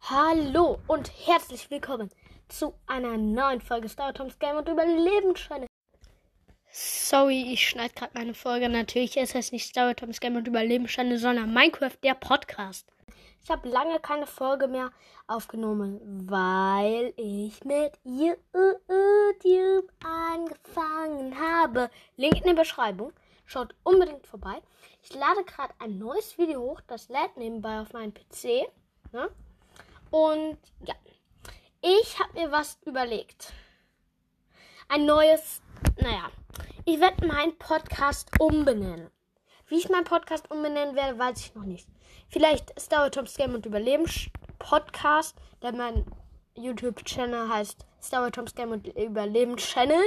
Hallo und herzlich willkommen zu einer neuen Folge Star Toms Game und Überlebensscheine. Sorry, ich schneide gerade meine Folge. Natürlich ist es nicht Star Toms Game und Überlebensscheine, sondern Minecraft, der Podcast. Ich habe lange keine Folge mehr aufgenommen, weil ich mit YouTube angefangen habe. Link in der Beschreibung. Schaut unbedingt vorbei. Ich lade gerade ein neues Video hoch. Das lädt nebenbei auf meinen PC. Ne? Und ja, ich habe mir was überlegt. Ein neues, naja, ich werde meinen Podcast umbenennen. Wie ich meinen Podcast umbenennen werde, weiß ich noch nicht. Vielleicht Star Toms Game und Überleben Podcast, denn mein YouTube-Channel heißt Star Toms Game und Überleben Channel.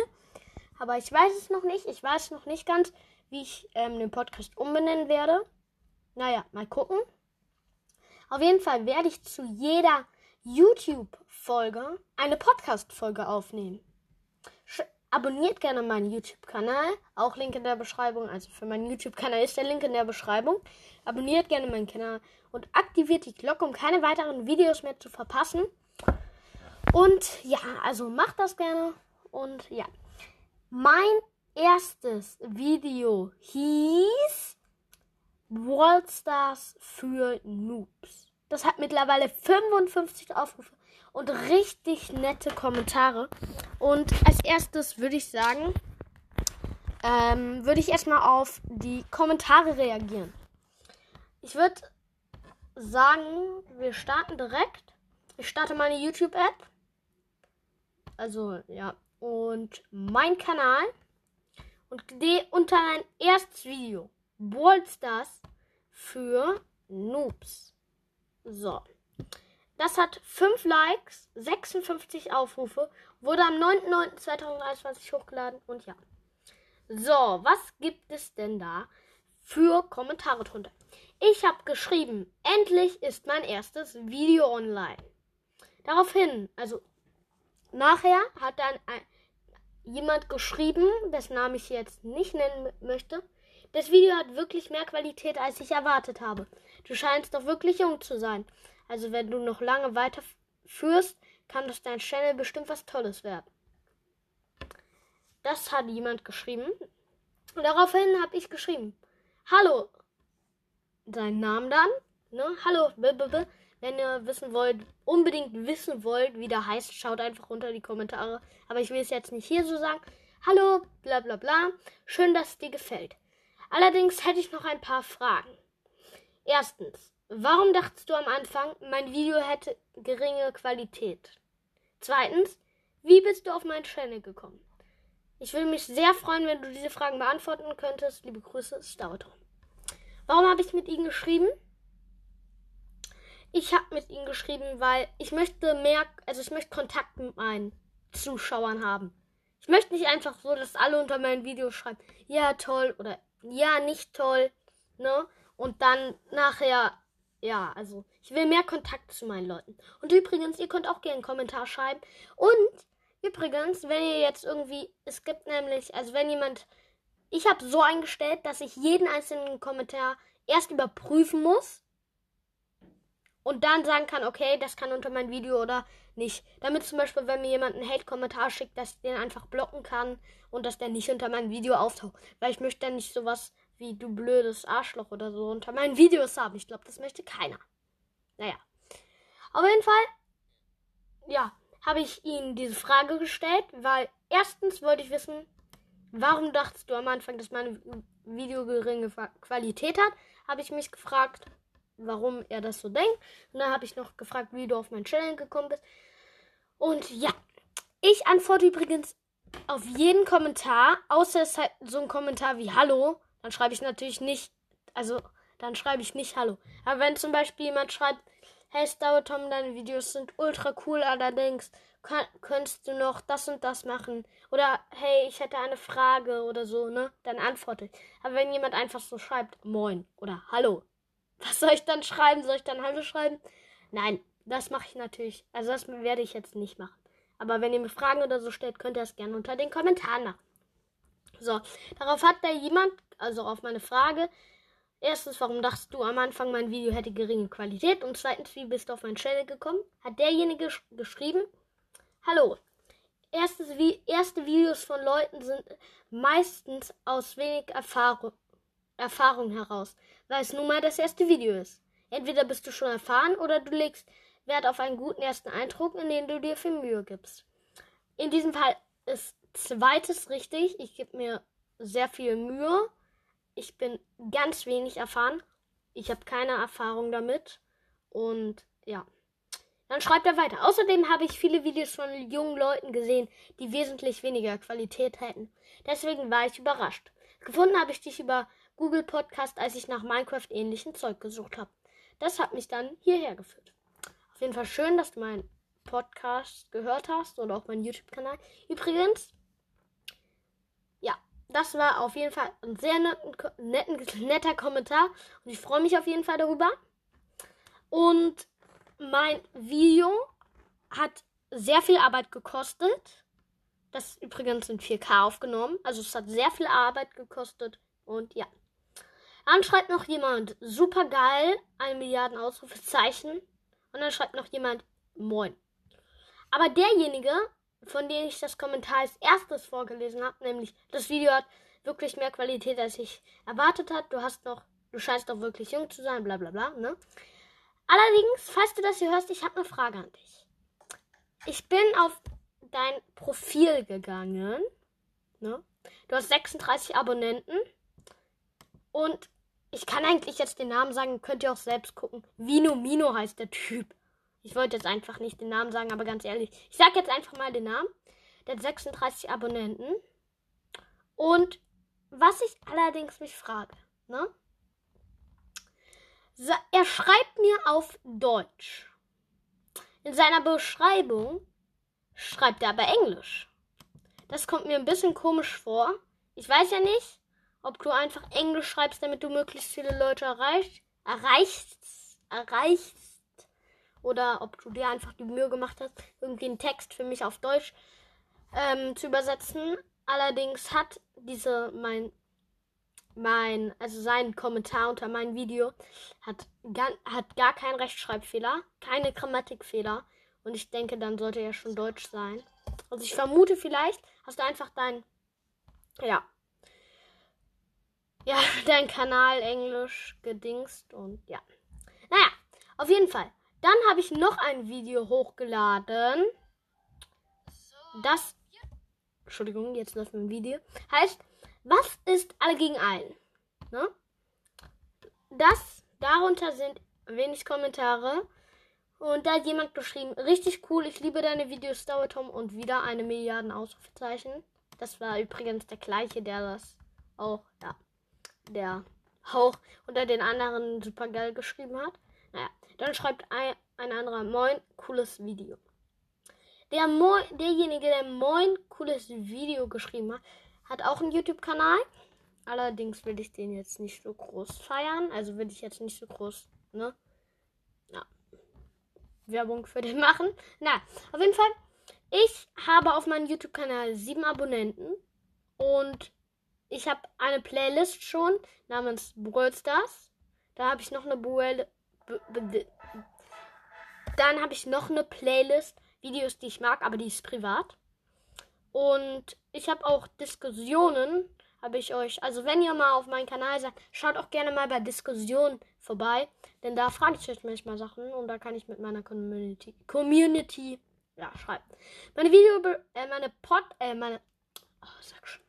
Aber ich weiß es noch nicht. Ich weiß noch nicht ganz, wie ich ähm, den Podcast umbenennen werde. Naja, mal gucken. Auf jeden Fall werde ich zu jeder YouTube-Folge eine Podcast-Folge aufnehmen. Sch abonniert gerne meinen YouTube-Kanal. Auch Link in der Beschreibung. Also für meinen YouTube-Kanal ist der Link in der Beschreibung. Abonniert gerne meinen Kanal und aktiviert die Glocke, um keine weiteren Videos mehr zu verpassen. Und ja, also macht das gerne. Und ja, mein erstes Video hieß Worldstars für Noobs. Das hat mittlerweile 55 Aufrufe und richtig nette Kommentare. Und als erstes würde ich sagen, ähm, würde ich erstmal auf die Kommentare reagieren. Ich würde sagen, wir starten direkt. Ich starte meine YouTube-App. Also, ja. Und mein Kanal. Und unter mein erstes Video. Ballstars für Noobs. So. Das hat 5 Likes, 56 Aufrufe, wurde am 9.9.2023 hochgeladen und ja. So, was gibt es denn da für Kommentare drunter? Ich habe geschrieben, endlich ist mein erstes Video online. Daraufhin, also nachher hat dann ein, jemand geschrieben, dessen Namen ich jetzt nicht nennen möchte. Das Video hat wirklich mehr Qualität, als ich erwartet habe. Du scheinst doch wirklich jung zu sein. Also wenn du noch lange weiterführst, kann das dein Channel bestimmt was Tolles werden. Das hat jemand geschrieben. Und daraufhin habe ich geschrieben. Hallo. Seinen Namen dann. Ne? Hallo. Wenn ihr wissen wollt, unbedingt wissen wollt, wie der heißt, schaut einfach unter die Kommentare. Aber ich will es jetzt nicht hier so sagen. Hallo, bla bla bla. Schön, dass es dir gefällt. Allerdings hätte ich noch ein paar Fragen. Erstens, Warum dachtest du am Anfang, mein Video hätte geringe Qualität? Zweitens, wie bist du auf meinen Channel gekommen? Ich würde mich sehr freuen, wenn du diese Fragen beantworten könntest. Liebe Grüße, Stautor. Warum habe ich mit ihm geschrieben? Ich habe mit ihm geschrieben, weil ich möchte mehr, also ich möchte Kontakt mit meinen Zuschauern haben. Ich möchte nicht einfach so, dass alle unter meinen Videos schreiben, ja toll oder ja nicht toll, ne? Und dann nachher ja, also ich will mehr Kontakt zu meinen Leuten. Und übrigens, ihr könnt auch gerne einen Kommentar schreiben. Und übrigens, wenn ihr jetzt irgendwie, es gibt nämlich, also wenn jemand, ich habe so eingestellt, dass ich jeden einzelnen Kommentar erst überprüfen muss und dann sagen kann, okay, das kann unter mein Video oder nicht. Damit zum Beispiel, wenn mir jemand einen Hate-Kommentar schickt, dass ich den einfach blocken kann und dass der nicht unter meinem Video auftaucht. Weil ich möchte dann nicht sowas wie du blödes Arschloch oder so unter meinen Videos haben. Ich glaube, das möchte keiner. Naja. Auf jeden Fall, ja, habe ich ihm diese Frage gestellt, weil erstens wollte ich wissen, warum dachtest du am Anfang, dass mein Video geringe Qualität hat? Habe ich mich gefragt, warum er das so denkt. Und dann habe ich noch gefragt, wie du auf meinen Channel gekommen bist. Und ja, ich antworte übrigens auf jeden Kommentar, außer es ist halt so ein Kommentar wie Hallo dann schreibe ich natürlich nicht, also dann schreibe ich nicht Hallo. Aber wenn zum Beispiel jemand schreibt, hey Star Tom, deine Videos sind ultra cool, allerdings kann, könntest du noch das und das machen. Oder hey, ich hätte eine Frage oder so, ne? Dann antworte ich. Aber wenn jemand einfach so schreibt, moin oder hallo, was soll ich dann schreiben? Soll ich dann Hallo schreiben? Nein, das mache ich natürlich. Also das werde ich jetzt nicht machen. Aber wenn ihr mir Fragen oder so stellt, könnt ihr das gerne unter den Kommentaren machen. So, darauf hat da jemand, also auf meine Frage, Erstens, warum dachtest du am Anfang, mein Video hätte geringe Qualität? Und zweitens, wie bist du auf mein Channel gekommen? Hat derjenige geschrieben, Hallo. Erstes, wie, erste Videos von Leuten sind meistens aus wenig Erfahrung, Erfahrung heraus, weil es nun mal das erste Video ist. Entweder bist du schon erfahren oder du legst Wert auf einen guten ersten Eindruck, in dem du dir viel Mühe gibst. In diesem Fall ist zweites richtig. Ich gebe mir sehr viel Mühe. Ich bin ganz wenig erfahren. Ich habe keine Erfahrung damit. Und ja. Dann schreibt er weiter. Außerdem habe ich viele Videos von jungen Leuten gesehen, die wesentlich weniger Qualität hätten. Deswegen war ich überrascht. Gefunden habe ich dich über Google Podcast, als ich nach Minecraft ähnlichen Zeug gesucht habe. Das hat mich dann hierher geführt. Auf jeden Fall schön, dass du meinen Podcast gehört hast oder auch meinen YouTube-Kanal. Übrigens, ja, das war auf jeden Fall ein sehr netten, netter Kommentar und ich freue mich auf jeden Fall darüber. Und mein Video hat sehr viel Arbeit gekostet. Das übrigens in 4K aufgenommen. Also es hat sehr viel Arbeit gekostet. Und ja. Dann schreibt noch jemand, super geil, ein Milliarden Ausrufezeichen. Und dann schreibt noch jemand, moin. Aber derjenige, von dem ich das Kommentar als erstes vorgelesen habe, nämlich das Video hat wirklich mehr Qualität, als ich erwartet habe. Du hast noch, du scheinst doch wirklich jung zu sein, bla bla bla, ne? Allerdings, falls du das hier hörst, ich habe eine Frage an dich. Ich bin auf dein Profil gegangen. Ne? Du hast 36 Abonnenten. Und ich kann eigentlich jetzt den Namen sagen, könnt ihr auch selbst gucken. Vino Mino heißt der Typ. Ich wollte jetzt einfach nicht den Namen sagen, aber ganz ehrlich, ich sage jetzt einfach mal den Namen. Der hat 36 Abonnenten. Und was ich allerdings mich frage, ne? Er schreibt mir auf Deutsch. In seiner Beschreibung schreibt er aber Englisch. Das kommt mir ein bisschen komisch vor. Ich weiß ja nicht, ob du einfach Englisch schreibst, damit du möglichst viele Leute erreichst, erreichst, erreichst, oder ob du dir einfach die Mühe gemacht hast, irgendwie einen Text für mich auf Deutsch ähm, zu übersetzen. Allerdings hat diese mein mein, also sein Kommentar unter meinem Video hat gar, hat gar keinen Rechtschreibfehler, keine Grammatikfehler. Und ich denke, dann sollte er schon Deutsch sein. Also ich vermute vielleicht, hast du einfach dein, ja, ja, dein Kanal Englisch gedingst und ja. Naja, auf jeden Fall. Dann habe ich noch ein Video hochgeladen. Das, Entschuldigung, jetzt läuft mein Video. Heißt, was ist alle gegen einen? Ne? Das, darunter sind wenig Kommentare. Und da hat jemand geschrieben, richtig cool, ich liebe deine Videos, Tom und wieder eine Milliarden Ausrufezeichen. Das war übrigens der gleiche, der das auch, ja, der auch unter den anderen super geil geschrieben hat. Naja, dann schreibt ein, ein anderer, moin, cooles Video. Der Moin, derjenige, der moin, cooles Video geschrieben hat, hat auch einen YouTube-Kanal. Allerdings will ich den jetzt nicht so groß feiern. Also will ich jetzt nicht so groß, ne? Ja. Werbung für den machen. Na, auf jeden Fall. Ich habe auf meinem YouTube-Kanal sieben Abonnenten. Und ich habe eine Playlist schon namens Brawl Stars. Da habe ich noch eine Buelle. Dann habe ich noch eine Playlist Videos, die ich mag, aber die ist privat. Und ich habe auch Diskussionen, habe ich euch. Also wenn ihr mal auf meinen Kanal seid, schaut auch gerne mal bei Diskussionen vorbei. Denn da frage ich euch manchmal Sachen und da kann ich mit meiner Community, Community ja, schreiben. Meine Video, äh, meine Pod, äh, meine, oh, sag schon.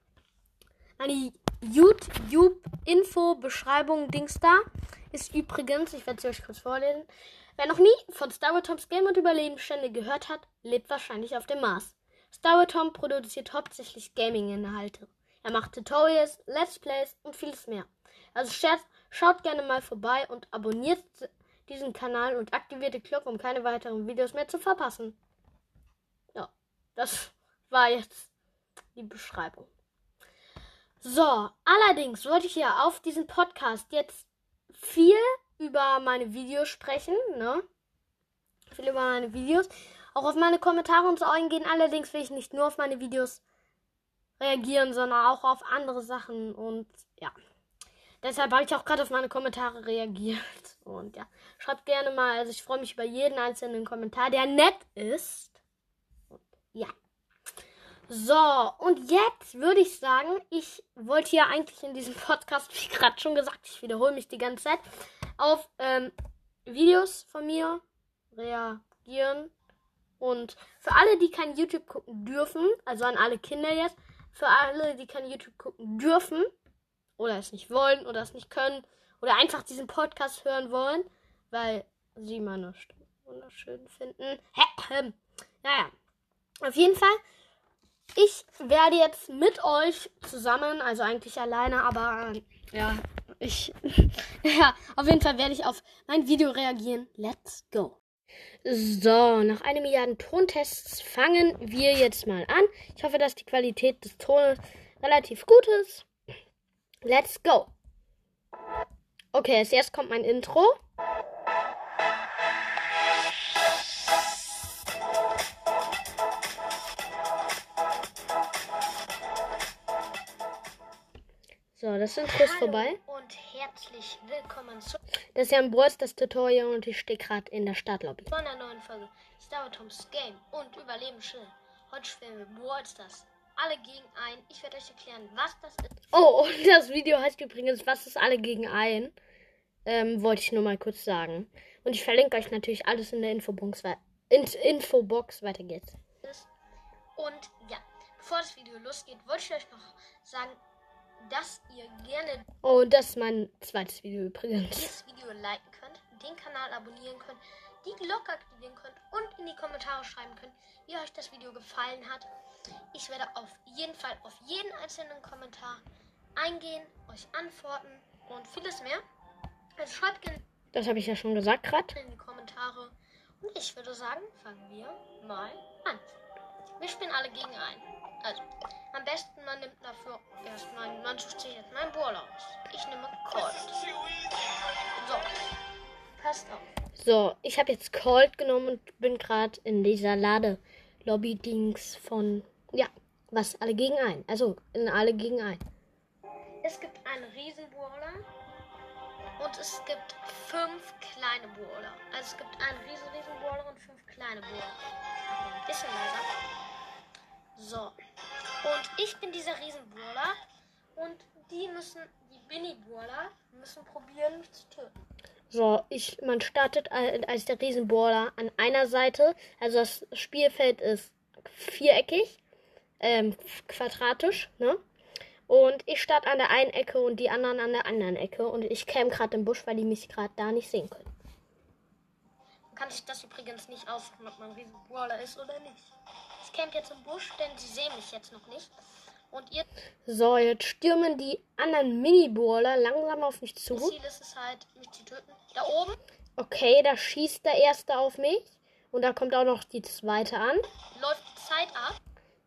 Meine YouTube-Info-Beschreibung Dings da ist übrigens, ich werde sie euch kurz vorlesen. Wer noch nie von Star Wars Toms Game und Überlebensstände gehört hat, lebt wahrscheinlich auf dem Mars. Star Tom produziert hauptsächlich Gaming-Inhalte. Er macht Tutorials, Let's Plays und vieles mehr. Also schaut gerne mal vorbei und abonniert diesen Kanal und aktiviert die Glocke, um keine weiteren Videos mehr zu verpassen. Ja, das war jetzt die Beschreibung. So, allerdings wollte ich ja auf diesem Podcast jetzt viel über meine Videos sprechen, ne? Viel über meine Videos auch auf meine Kommentare und so eingehen. Allerdings will ich nicht nur auf meine Videos reagieren, sondern auch auf andere Sachen. Und ja. Deshalb habe ich auch gerade auf meine Kommentare reagiert. Und ja, schreibt gerne mal. Also ich freue mich über jeden einzelnen Kommentar, der nett ist. Und ja. So, und jetzt würde ich sagen, ich wollte ja eigentlich in diesem Podcast, wie gerade schon gesagt, ich wiederhole mich die ganze Zeit, auf ähm, Videos von mir reagieren. Und für alle, die kein YouTube gucken dürfen, also an alle Kinder jetzt, für alle, die kein YouTube gucken dürfen, oder es nicht wollen, oder es nicht können, oder einfach diesen Podcast hören wollen, weil sie meine Stimme wunderschön finden. Naja, auf jeden Fall ich werde jetzt mit euch zusammen, also eigentlich alleine, aber äh, ja, ich, ja, auf jeden Fall werde ich auf mein Video reagieren. Let's go. So, nach einem Milliarden Tontests fangen wir jetzt mal an. Ich hoffe, dass die Qualität des Tones relativ gut ist. Let's go. Okay, als erstes kommt mein Intro. So, das ist vorbei. Und herzlich willkommen zu. Das ist ja ein Bros, das Tutorial und ich stehe gerade in der Startlobby. Von einer neuen Folge Star Toms Game und Überleben schnell. Heute spielen wir Brawl Stars. Alle gegen ein. Ich werde euch erklären, was das ist. Oh, und das Video heißt übrigens, was ist alle gegen ein? Ähm, wollte ich nur mal kurz sagen. Und ich verlinke euch natürlich alles in der Infobox. In Infobox. Weiter geht's. Und ja, bevor das Video losgeht, wollte ich euch noch sagen, dass ihr gerne Oh, das ist mein zweites Video übrigens. dieses Video liken könnt, den Kanal abonnieren könnt, die Glocke aktivieren könnt und in die Kommentare schreiben könnt, wie euch das Video gefallen hat. Ich werde auf jeden Fall auf jeden einzelnen Kommentar eingehen, euch antworten und vieles mehr. Also schreibt gerne Das habe ich ja schon gesagt gerade. in die Kommentare. Und ich würde sagen, fangen wir mal an. Wir spielen alle gegen einen. Also, am besten man nimmt dafür erstmal, man sucht sich jetzt meinen Brawler aus. Ich nehme Colt. So, passt auf. So, ich habe jetzt Cold genommen und bin gerade in dieser Lade-Lobby-Dings von, ja, was alle gegen ein. Also, in alle gegen ein. Es gibt einen Riesenbrawler und es gibt fünf kleine Brawler. Also es gibt einen riesen Riesenbrawler und fünf kleine Brawler. Ein bisschen leiser. So. Und ich bin dieser Riesenbrawler und die müssen, die Mini-Brawler müssen probieren, mich zu töten. So, ich, man startet al- als der Riesenballer an einer Seite. Also das Spielfeld ist viereckig, ähm, quadratisch, ne? Und ich starte an der einen Ecke und die anderen an der anderen Ecke. Und ich käme gerade im Busch, weil die mich gerade da nicht sehen können. Man kann sich das übrigens nicht aussuchen, ob man ein Riesenbrawler ist oder nicht. Ich camp jetzt im Busch, denn sie sehen mich jetzt noch nicht. Und ihr So, jetzt stürmen die anderen Mini-Baller langsam auf mich zu. Ziel ist es halt, mich zu töten. Da oben Okay, da schießt der erste auf mich. Und da kommt auch noch die zweite an. läuft die Zeit ab.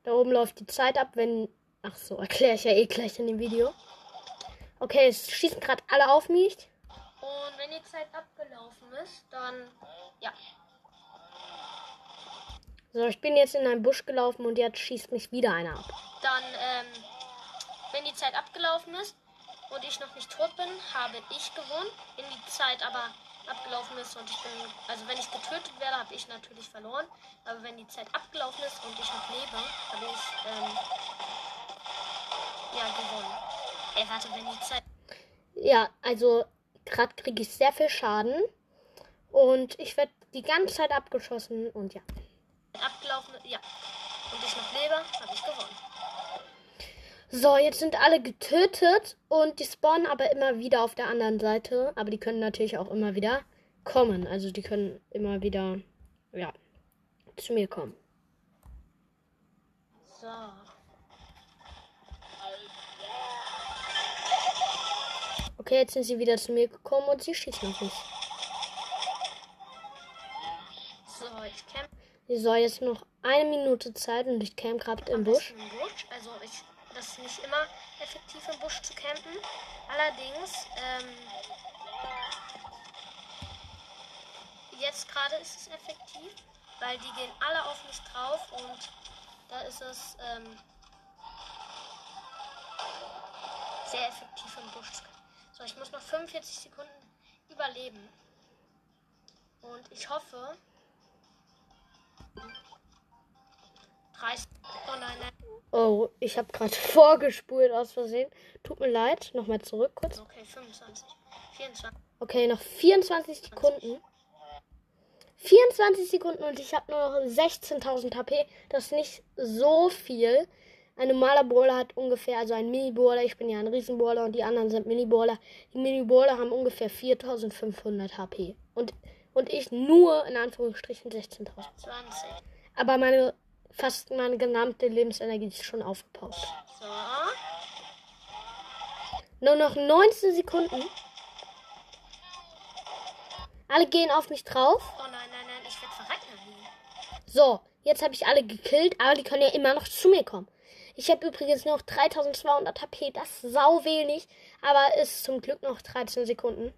Da oben läuft die Zeit ab, wenn. Ach so, erkläre ich ja eh gleich in dem Video. Okay, es schießen gerade alle auf mich. Und wenn die Zeit abgelaufen ist, dann ja. So, ich bin jetzt in einen Busch gelaufen und jetzt schießt mich wieder einer ab. Dann, ähm, wenn die Zeit abgelaufen ist und ich noch nicht tot bin, habe ich gewonnen. Wenn die Zeit aber abgelaufen ist und ich bin, also wenn ich getötet werde, habe ich natürlich verloren. Aber wenn die Zeit abgelaufen ist und ich noch lebe, habe ich, ähm, ja, gewonnen. Ey, warte, wenn die Zeit Ja, also gerade kriege ich sehr viel Schaden. Und ich werde die ganze Zeit abgeschossen und ja. Abgelaufen ja, und ich noch lebe, habe ich gewonnen. So, jetzt sind alle getötet und die spawnen aber immer wieder auf der anderen Seite. Aber die können natürlich auch immer wieder kommen. Also die können immer wieder, ja, zu mir kommen. So. Okay, jetzt sind sie wieder zu mir gekommen und sie schießen auf mich. So, ich camp So, jetzt noch eine Minute Zeit und ich camp gerade im Busch. im Busch. Also ich, das ist nicht immer effektiv im Busch zu campen. Allerdings, ähm, jetzt gerade ist es effektiv, weil die gehen alle auf mich drauf und da ist es ähm, sehr effektiv im Busch zu campen. So, ich muss noch 45 Sekunden überleben. Und ich hoffe. 30. Oh nein, nein. Oh, ich habe gerade vorgespult aus Versehen. Tut mir leid. Nochmal zurück kurz. Okay, 25. 24. Okay, noch 24 Sekunden. 24 Sekunden und ich habe nur noch 16.000 HP. Das ist nicht so viel. Ein normaler Brawler hat ungefähr, also ein Mini-Brawler, ich bin ja ein Riesen-Brawler und die anderen sind Mini-Brawler. Die Mini-Brawler haben ungefähr 4.500 HP. Und, und ich nur, in Anführungsstrichen, 16.000. 20. Aber meine, fast meine gesamte Lebensenergie ist schon aufgebaut. So. Nur noch 19 Sekunden. Alle gehen auf mich drauf. Oh nein, nein, nein, ich werde verrecken. So, jetzt habe ich alle gekillt, aber die können ja immer noch zu mir kommen. Ich habe übrigens noch 3200 HP, das ist sau wenig, aber ist zum Glück noch 13 Sekunden.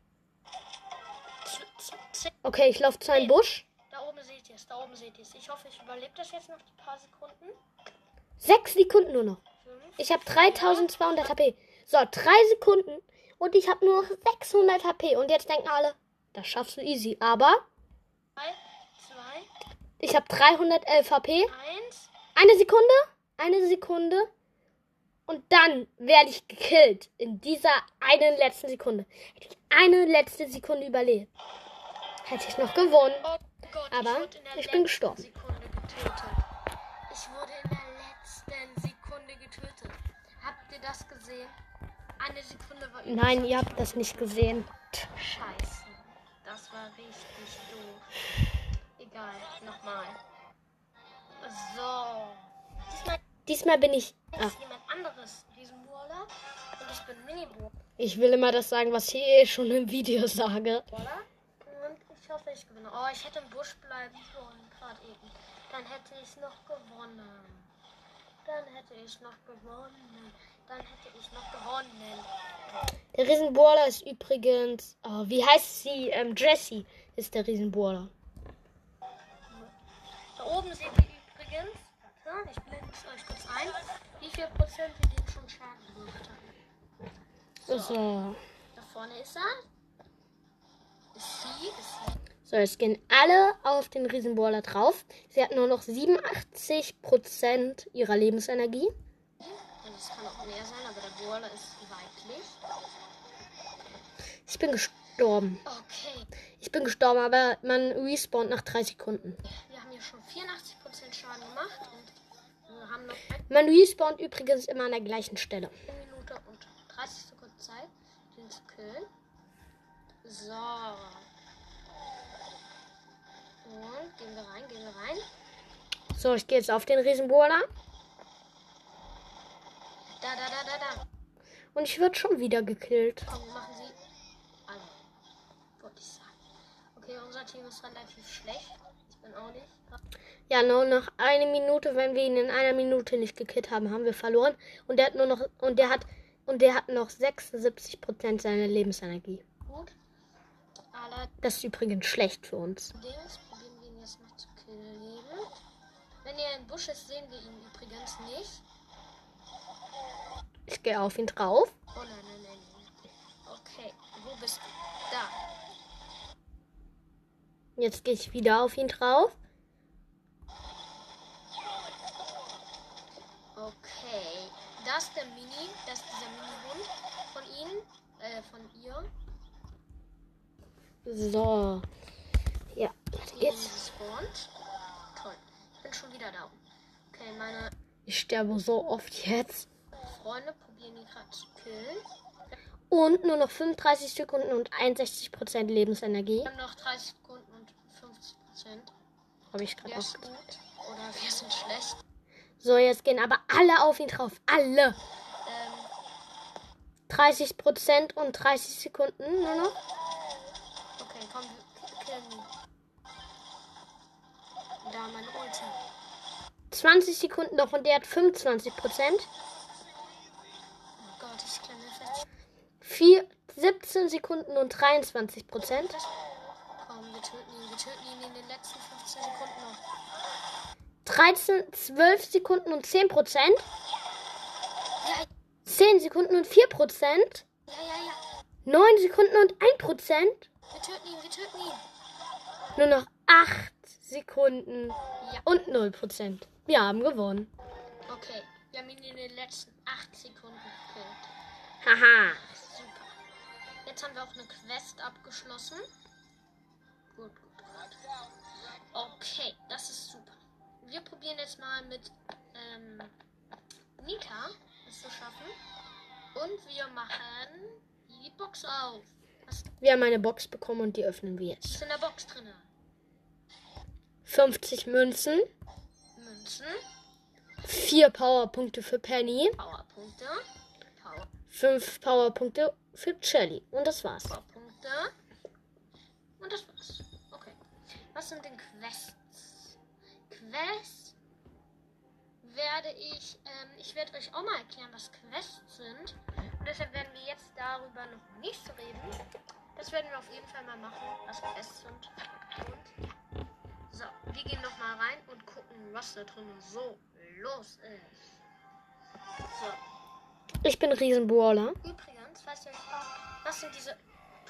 Okay, ich laufe zu einem Busch. Da oben seht ihr es, da oben seht ihr es. Ich hoffe, ich überlebe das jetzt noch die paar Sekunden. Sechs Sekunden nur noch. Fünf. Ich habe 3200 HP. So, drei Sekunden und ich habe nur noch 600 HP. Und jetzt denken alle, das schaffst du easy. Aber Drei, zwei, ich habe 311 HP. eins. Eine Sekunde, eine Sekunde. Und dann werde ich gekillt. In dieser einen letzten Sekunde. Hätte ich eine letzte Sekunde überlebt. Hätte ich noch gewonnen. Oh Gott, Aber ich, ich bin gestorben. Ich wurde in der letzten Sekunde getötet. Habt ihr das gesehen? Eine Sekunde war Nein, ihr habt das nicht gesehen. Scheiße. Das war richtig doof. Egal, nochmal. So. Diesmal Diesmal bin ich. Ah, jemand anderes Riesenburler. Und ich bin Mini-Burler. ich will immer das sagen, was ich eh schon im Video sage. Und ich hoffe, ich gewinne. Oh, ich hätte im Busch bleiben sollen, gerade eben. Dann hätte ich noch gewonnen. Dann hätte ich noch gewonnen. Dann hätte ich noch gewonnen. Der Riesenbohrer ist übrigens. Oh, wie heißt sie? Ähm, Jessie ist der Riesenbohrer. Da oben seht ihr übrigens, warte, ich blende es euch kurz ein, wie viel Prozent wir dem schon Schaden gemacht haben. So. Da vorne ist er. Ist sie, ist sie. So, jetzt gehen alle auf den Riesenbohrer drauf. Sie hat nur noch 87% ihrer Lebensenergie. Und es kann auch mehr sein, aber der Boiler ist weiblich. Ich bin gestorben. Okay, Ich bin gestorben, aber man respawnt nach drei Sekunden. wir haben hier schon 84% Schaden gemacht und wir haben noch Man respawnt übrigens immer an der gleichen Stelle. eine Minute und 30 Sekunden Zeit, den zu killen. So. Und gehen wir rein, gehen wir rein. So, ich gehe jetzt auf den Riesenbohrer. Da, da, da, da, da. Und ich werde schon wieder gekillt. Komm, machen sie alle. Wollte ich sagen. Okay, unser Team ist relativ schlecht. Ich bin auch nicht. Ja, nur noch eine Minute. Wenn wir ihn in einer Minute nicht gekillt haben, haben wir verloren. Und der hat nur noch und der hat und der hat noch 76% seiner Lebensenergie. Gut. Das ist übrigens schlecht für uns. probieren wir ihn jetzt noch zu killen. Wenn ihr im Busch ist, sehen wir ihn übrigens nicht. Ich gehe auf ihn drauf. Oh nein, nein, nein, nein. Okay, wo bist du? Da. Jetzt gehe ich wieder auf ihn drauf. Okay. Das ist der Mini, das ist dieser Mini-Hund von ihnen, äh, von ihr. So. Ja, Die jetzt. gespawnt. Toll. Ich bin schon wieder da. Okay, meine Ich sterbe so oft jetzt. Freunde probieren ihn gerade zu killen. Und nur noch 35 Sekunden und 61% Lebensenergie. Wir haben noch 30 Sekunden und 50 Prozent. Habe ich gerade auch. gut oder wir sind schlecht. So, jetzt gehen aber alle auf ihn drauf. Alle. Ähm, 30% und 30 Sekunden nur noch. Okay, komm, wir killen ihn. Da meine Ulti. 20 Sekunden noch und der hat 25%. Oh Gott, ich klemme fest. Vier, 17 Sekunden und 23%. Komm, wir töten ihn. Wir töten ihn in den letzten 15 Sekunden noch. 13, 12 Sekunden und 10%. Ja, 10 Sekunden und 4%. ja, ja, ja. 9 Sekunden und 1 Prozent. Wir töten ihn, wir töten ihn. Nur noch 8 Sekunden Ja. und 0 Prozent. Wir haben gewonnen. Okay, wir haben ihn in den letzten 8 Sekunden gekillt. Haha. Super. Jetzt haben wir auch eine Quest abgeschlossen. Gut, gut, gut. Okay, das ist super. Wir probieren jetzt mal mit ähm, Nita es zu schaffen. Und wir machen die Box auf. Was Wir haben eine Box bekommen und die öffnen wir jetzt. ist in der Box drin? 50 Münzen, Münzen, 4 Powerpunkte für Penny, Powerpunkte, Power 5 Powerpunkte für Shelly. Und das war's. Powerpunkte. Und das war's. Okay. Was sind denn Quests? Quests werde ich, ähm, ich werde euch auch mal erklären, was Quests sind. Deshalb werden wir jetzt darüber noch nicht reden. Das werden wir auf jeden Fall mal machen, was Quests sind. Und so, wir gehen noch mal rein und gucken, was da drin so los ist. So, Ich bin Riesenbrawler. Übrigens, weißt du, was sind diese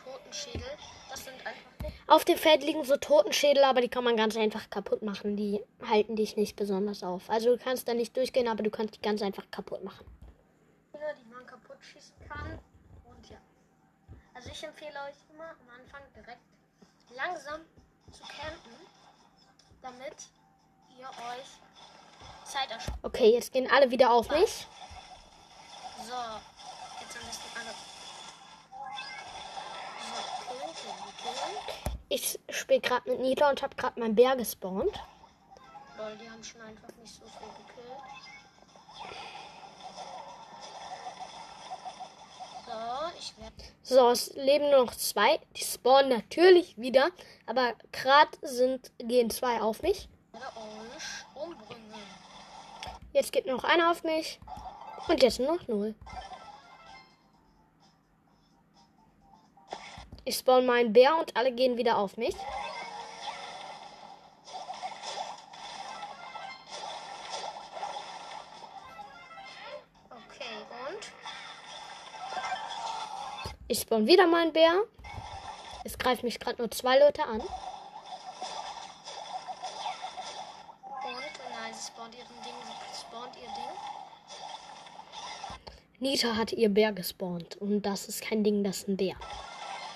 Totenschädel? Das sind einfach. Auf dem Feld liegen so Totenschädel, aber die kann man ganz einfach kaputt machen. Die halten dich nicht besonders auf. Also du kannst da nicht durchgehen, aber du kannst die ganz einfach kaputt machen. Schießen kann. Und ja. Also ich empfehle euch immer am Anfang direkt langsam zu campen, damit ihr euch Zeit erspart. Okay, jetzt gehen alle wieder auf mich. So, jetzt am besten alle. So, killen, killen, killen. Ich spiele gerade mit Nita und habe gerade meinen Bär gespawnt. Lol, die haben schon einfach nicht so viel gekillt. So, es leben nur noch zwei. Die spawnen natürlich wieder, aber gerade sind gehen zwei auf mich. Jetzt geht noch einer auf mich und jetzt noch null. Ich spawn meinen Bär und alle gehen wieder auf mich. Ich spawn wieder meinen Bär. Es greifen mich gerade nur zwei Leute an. Und? Nein, sie spawnt ihren Ding. Sie spawnt ihr Ding. Nita hat ihr Bär gespawnt und das ist kein Ding, das ist ein Bär.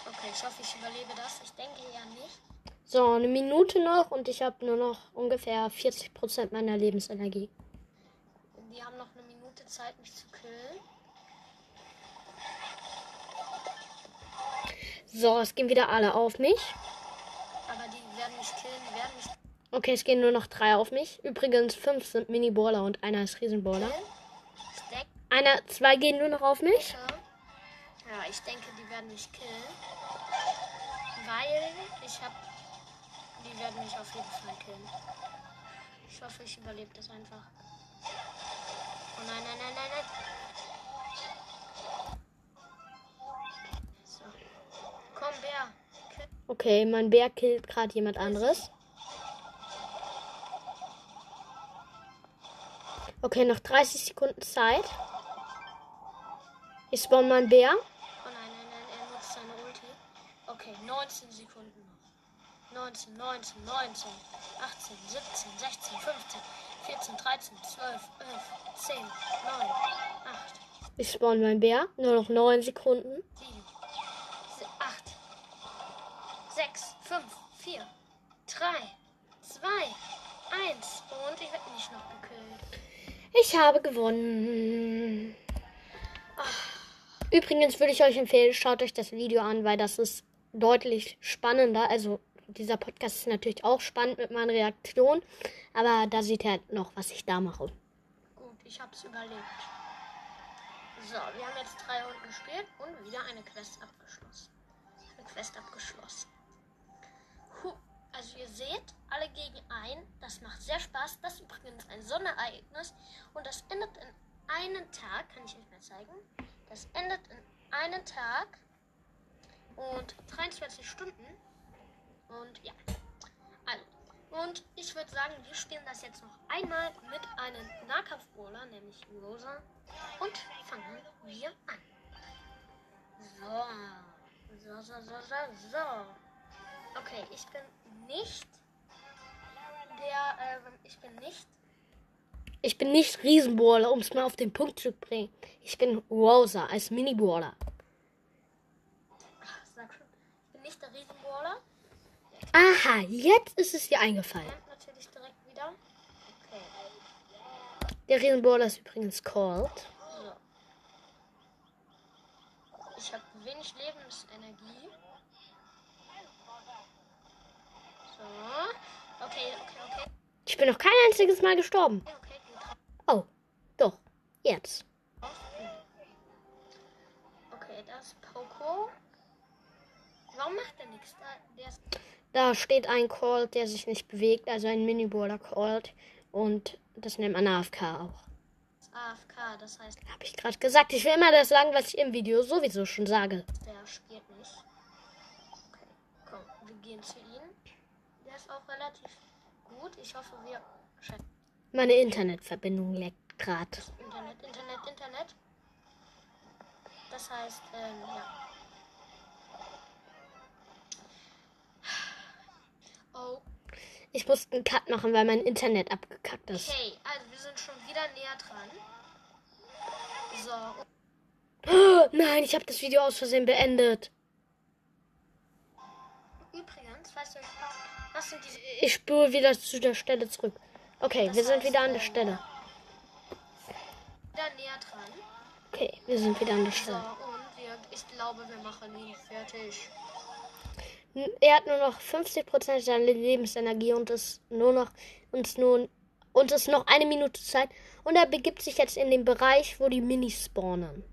Okay, ich hoffe, ich überlebe das. Ich denke eher nicht. So, eine Minute noch und ich habe nur noch ungefähr 40% meiner Lebensenergie. Die haben noch eine Minute Zeit, mich zu killen. So, es gehen wieder alle auf mich. Aber die werden mich killen. Die werden mich Okay, es gehen nur noch drei auf mich. Übrigens, fünf sind Mini-Baller und einer ist Riesenballer. Einer, zwei gehen nur noch auf mich. Ja, ich denke, die werden mich killen. Weil ich habe. Die werden mich auf jeden Fall killen. Ich hoffe, ich überlebe das einfach. Oh nein, nein, nein, nein, nein. Komm, Bär. Okay, mein Bär killt gerade jemand anderes. Okay, noch 30 Sekunden Zeit. Ich spawn meinen Bär. Oh nein, nein, nein, er nutzt seine Ulti. Okay, 19 Sekunden noch. 19, 19, 19, 18, 17, 16, 15, 14, 13, 12, 11, 10, 9, 8, Ich spawn meinen Bär. Nur noch 9 Sekunden. 7, 5, 4, 3, 2, 1. Und ich werde nicht noch gekillt. Ich habe gewonnen. Übrigens würde ich euch empfehlen, schaut euch das Video an, weil das ist deutlich spannender. Also dieser Podcast ist natürlich auch spannend mit meinen Reaktionen, aber da seht ihr halt noch, was ich da mache. Gut, ich habe es überlebt. So, wir haben jetzt drei Runden gespielt und wieder eine Quest abgeschlossen. Eine Quest abgeschlossen. Also ihr seht, alle gegen ein. Das macht sehr Spaß. Das ist übrigens ein Sonnerereignis. Und das endet in einen Tag. Kann ich euch mal zeigen. Das endet in einen Tag. Und 23 Stunden. Und ja. Also. Und ich würde sagen, wir spielen das jetzt noch einmal mit einem Nahkampfbrawler, nämlich Rosa. Und fangen wir an. So. So, so, so, so, so. Okay, ich bin nicht der, ähm, ich bin nicht. Ich bin nicht Riesenballer, um es mal auf den Punkt zu bringen. Ich bin Rosa als Mini-Baller. Sag schon. Ich bin nicht der Riesenballer. Aha, jetzt ist es dir eingefallen. Natürlich direkt wieder. Okay. Der Riesenballer ist übrigens called. So. Ich habe wenig Lebensenergie. So. Okay, okay, okay. Ich bin noch kein einziges Mal gestorben. Oh, doch. Jetzt. Okay, das Poco. Warum macht er nichts? Da. Da steht ein Called, der sich nicht bewegt, also ein Mini-Baller called. Und das nennt man AFK auch. AFK, das heißt, Habe ich gerade gesagt. Ich will immer das sagen, was ich im Video sowieso schon sage. der spielt nicht. Okay, komm, wir gehen zu ihm. Ist auch relativ gut. Ich hoffe, wir. Scheiße. Meine Internetverbindung leckt gerade. Internet, Internet, Internet. Das heißt, ähm, ja. Oh, Ich musste einen Cut machen, weil mein Internet abgekackt ist. okay, also wir sind schon wieder näher dran. So, Oh, nein, ich habe das Video aus Versehen beendet. übrigens, weißt du, was sind diese Ich spüre wieder zu der Stelle zurück. Okay, Das wir sind heißt, wieder an der äh, Stelle. wieder näher dran? Okay, wir sind wieder an der So, Stelle. und wir, ich glaube, wir machen ihn fertig. Er hat nur noch 50% seiner Lebensenergie und ist nur noch uns nun und ist noch eine Minute Zeit. Und er begibt sich jetzt in den Bereich, wo die Minis spawnen.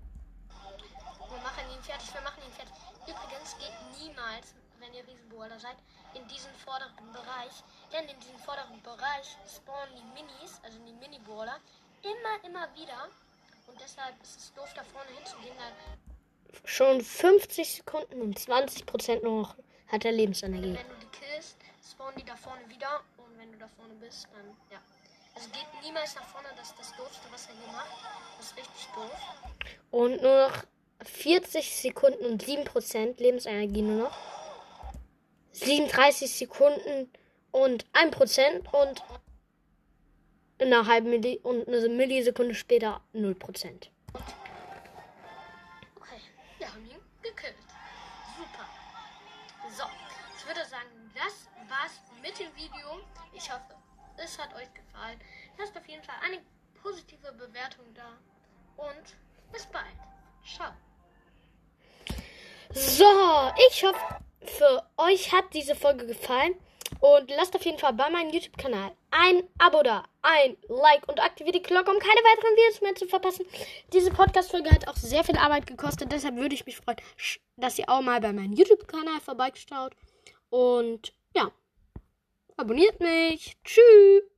Wir machen ihn fertig, wir machen ihn fertig. Übrigens geht niemals, wenn ihr Riesenbohrer seid, in diesen vorderen Bereich. Denn in diesem vorderen Bereich spawnen die Minis, also die Mini-Bohrer, immer, immer wieder. Und deshalb ist es doof, da vorne hinzugehen. Schon 50 Sekunden und 20% nur noch hat er Lebensenergie. wenn du die killst, spawnen die da vorne wieder. Und wenn du da vorne bist, dann, ja. Also geht niemals nach vorne, das ist das Doofste, was er hier macht. Das ist richtig doof. Und nur noch 40 Sekunden und 7% Lebensenergie nur noch. 37 Sekunden und 1% und in einer halben Milli und eine Millisekunde später 0%. Okay, wir haben ihn gekillt. Super. So, ich würde sagen, das war's mit dem Video. Ich hoffe, es hat euch gefallen. Lasst auf jeden Fall eine positive Bewertung da. Und bis bald. Ciao. So, ich hoffe, für euch hat diese Folge gefallen. Und lasst auf jeden Fall bei meinem YouTube-Kanal ein Abo da, ein Like und aktiviert die Glocke, um keine weiteren Videos mehr zu verpassen. Diese Podcast-Folge hat auch sehr viel Arbeit gekostet. Deshalb würde ich mich freuen, dass ihr auch mal bei meinem YouTube-Kanal vorbeischaut. Und ja, abonniert mich. Tschüss.